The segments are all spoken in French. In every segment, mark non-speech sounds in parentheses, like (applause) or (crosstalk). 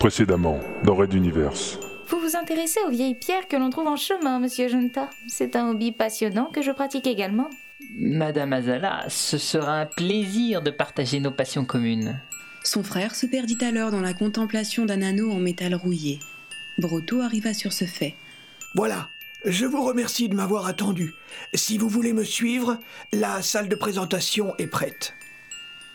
Précédemment, dans Red Universe. Vous vous intéressez aux vieilles pierres que l'on trouve en chemin, monsieur Junta. C'est un hobby passionnant que je pratique également. Madame Azala, ce sera un plaisir de partager nos passions communes. Son frère se perdit alors dans la contemplation d'un anneau en métal rouillé. Brotto arriva sur ce fait. Voilà, je vous remercie de m'avoir attendu. Si vous voulez me suivre, la salle de présentation est prête.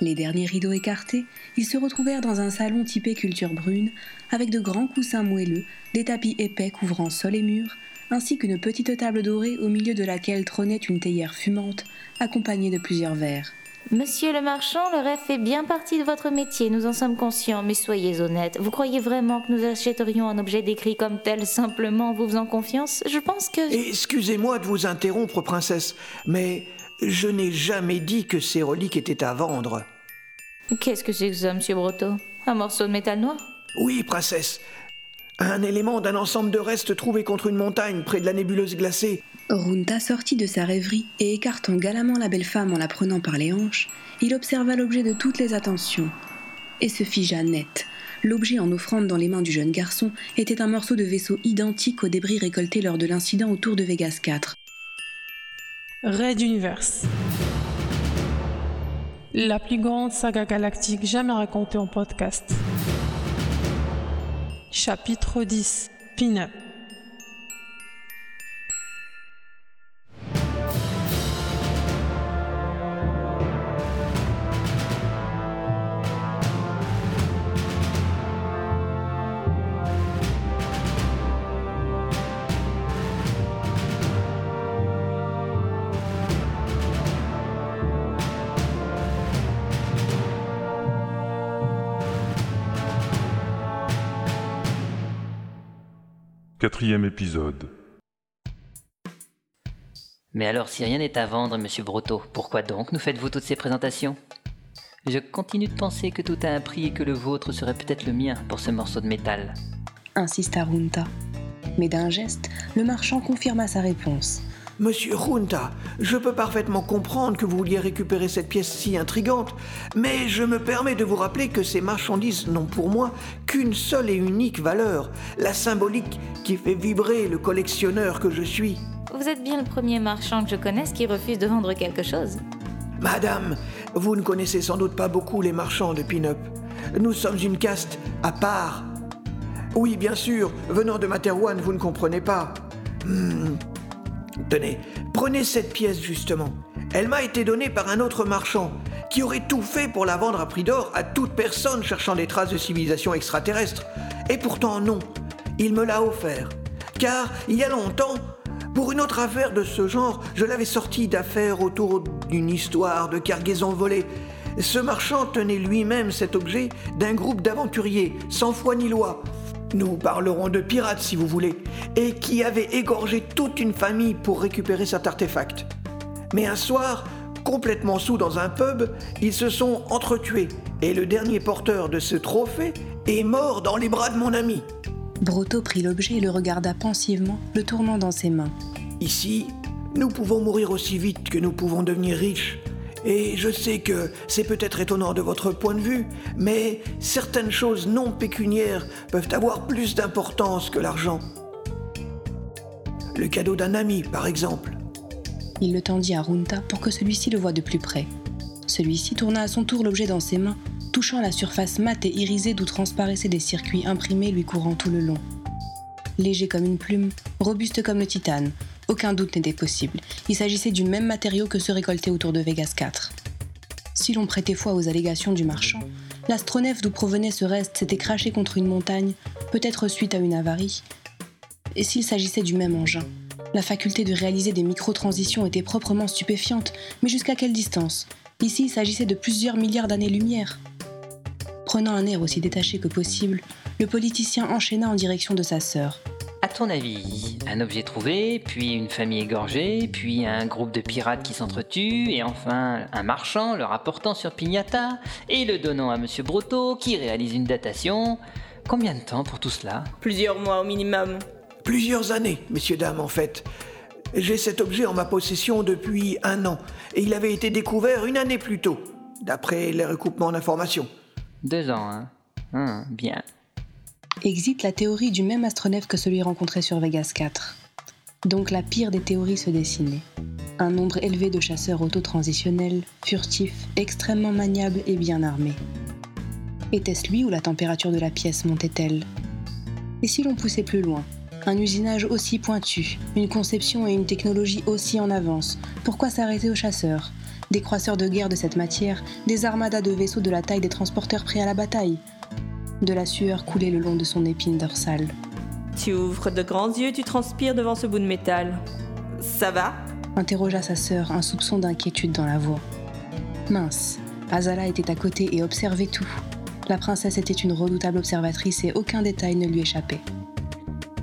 Les derniers rideaux écartés, ils se retrouvèrent dans un salon typé culture brune, avec de grands coussins moelleux, des tapis épais couvrant sol et murs, ainsi qu'une petite table dorée au milieu de laquelle trônait une théière fumante, accompagnée de plusieurs verres. Monsieur le marchand, le rêve fait bien partie de votre métier, nous en sommes conscients, mais soyez honnête. Vous croyez vraiment que nous achèterions un objet décrit comme tel simplement en vous faisant confiance? Je pense que... Excusez-moi de vous interrompre, princesse, mais je n'ai jamais dit que ces reliques étaient à vendre. Qu'est-ce que c'est que ça, monsieur Brotto Un morceau de métal noir? Oui, princesse. Un élément d'un ensemble de restes trouvés contre une montagne près de la nébuleuse glacée. Runta sortit de sa rêverie et écartant galamment la belle femme en la prenant par les hanches, il observa l'objet de toutes les attentions et se figea net. L'objet en offrande dans les mains du jeune garçon était un morceau de vaisseau identique aux débris récoltés lors de l'incident autour de Vegas 4. Raid Universe. La plus grande saga galactique jamais racontée en podcast. Chapitre 10 Pin-up. Quatrième épisode. Mais alors, si rien n'est à vendre, monsieur Brotto, pourquoi donc nous faites-vous toutes ces présentations? Je continue de penser que tout a un prix et que le vôtre serait peut-être le mien pour ce morceau de métal. Insista Runta. Mais d'un geste, le marchand confirma sa réponse. Monsieur Junta, je peux parfaitement comprendre que vous vouliez récupérer cette pièce si intrigante, mais je me permets de vous rappeler que ces marchandises n'ont pour moi qu'une seule et unique valeur, la symbolique qui fait vibrer le collectionneur que je suis. Vous êtes bien le premier marchand que je connaisse qui refuse de vendre quelque chose. Madame, vous ne connaissez sans doute pas beaucoup les marchands de pin-up. Nous sommes une caste à part. Oui, bien sûr, venant de Materwan, vous ne comprenez pas. Hmm. Prenez cette pièce justement. Elle m'a été donnée par un autre marchand qui aurait tout fait pour la vendre à prix d'or à toute personne cherchant des traces de civilisation extraterrestre. Et pourtant non, il me l'a offert. Car il y a longtemps, pour une autre affaire de ce genre, je l'avais sorti d'affaires autour d'une histoire de cargaison volée. Ce marchand tenait lui-même cet objet d'un groupe d'aventuriers, sans foi ni loi, nous parlerons de pirates si vous voulez, et qui avaient égorgé toute une famille pour récupérer cet artefact. Mais un soir, complètement sous dans un pub, ils se sont entretués, et le dernier porteur de ce trophée est mort dans les bras de mon ami. Brotto prit l'objet et le regarda pensivement, le tournant dans ses mains. Ici, nous pouvons mourir aussi vite que nous pouvons devenir riches, et je sais que c'est peut-être étonnant de votre point de vue, mais certaines choses non pécuniaires peuvent avoir plus d'importance que l'argent. Le cadeau d'un ami, par exemple. Il le tendit à Runta pour que celui-ci le voie de plus près. Celui-ci tourna à son tour l'objet dans ses mains, touchant la surface mate et irisée d'où transparaissaient des circuits imprimés lui courant tout le long. Léger comme une plume, robuste comme le titane, aucun doute n'était possible. Il s'agissait du même matériau que ceux récoltés autour de Vegas 4. Si l'on prêtait foi aux allégations du marchand, l'astronef d'où provenait ce reste s'était craché contre une montagne, peut-être suite à une avarie. Et s'il s'agissait du même engin? La faculté de réaliser des micro-transitions était proprement stupéfiante, mais jusqu'à quelle distance? Ici, il s'agissait de plusieurs milliards d'années-lumière. Prenant un air aussi détaché que possible, le politicien enchaîna en direction de sa sœur. À ton avis, un objet trouvé, puis une famille égorgée, puis un groupe de pirates qui s'entretuent, et enfin un marchand le rapportant sur Pignata, et le donnant à Monsieur Brotto qui réalise une datation. Combien de temps pour tout cela? Plusieurs mois au minimum. Plusieurs années, messieurs, dames, en fait. J'ai cet objet en ma possession depuis un an, et il avait été découvert une année plus tôt, d'après les recoupements d'informations. Deux ans, hein Hum, Bien. Existe la théorie du même astronef que celui rencontré sur Vegas 4. Donc la pire des théories se dessinait. Un nombre élevé de chasseurs autotransitionnels, furtifs, extrêmement maniables et bien armés. Était-ce lui ou la température de la pièce montait-elle? Et si l'on poussait plus loin? Un usinage aussi pointu, une conception et une technologie aussi en avance, pourquoi s'arrêter aux chasseurs? Des croisseurs de guerre de cette matière, des armadas de vaisseaux de la taille des transporteurs prêts à la bataille De la sueur coulait le long de son épine dorsale. Tu ouvres de grands yeux, tu transpires devant ce bout de métal. Ça va? Interrogea sa sœur, un soupçon d'inquiétude dans la voix. Mince, Azala était à côté et observait tout. La princesse était une redoutable observatrice et aucun détail ne lui échappait.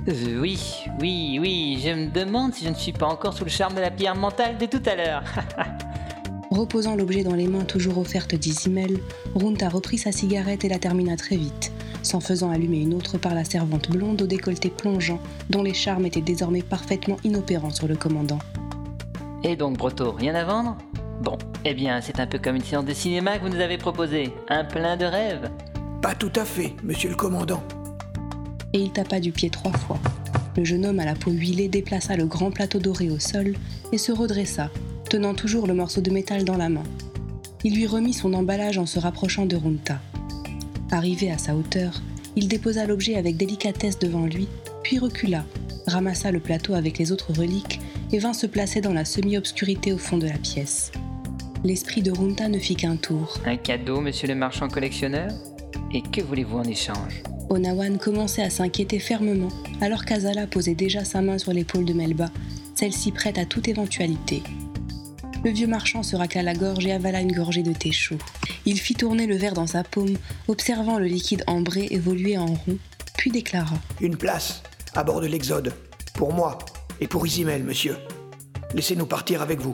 Euh, oui, oui, oui, je me demande si je ne suis pas encore sous le charme de la pierre mentale de tout à l'heure. (laughs) Reposant l'objet dans les mains toujours offertes d'Isimel, Runta reprit sa cigarette et la termina très vite, s'en faisant allumer une autre par la servante blonde au décolleté plongeant, dont les charmes étaient désormais parfaitement inopérants sur le commandant. Et donc, Broto, rien à vendre? Bon, eh bien, c'est un peu comme une séance de cinéma que vous nous avez proposée, un plein de rêves? Pas tout à fait, monsieur le commandant. Et il tapa du pied trois fois. Le jeune homme à la peau huilée déplaça le grand plateau doré au sol et se redressa, tenant toujours le morceau de métal dans la main. Il lui remit son emballage en se rapprochant de Runta. Arrivé à sa hauteur, il déposa l'objet avec délicatesse devant lui, puis recula, ramassa le plateau avec les autres reliques et vint se placer dans la semi-obscurité au fond de la pièce. L'esprit de Runta ne fit qu'un tour. Un cadeau, monsieur le marchand collectionneur? Et que voulez-vous en échange? Onawan commençait à s'inquiéter fermement, alors qu'Azala posait déjà sa main sur l'épaule de Melba, celle-ci prête à toute éventualité. Le vieux marchand se racla la gorge et avala une gorgée de thé chaud. Il fit tourner le verre dans sa paume, observant le liquide ambré évoluer en rond, puis déclara Une place, à bord de l'Exode. Pour moi et pour Isimel, monsieur. Laissez-nous partir avec vous.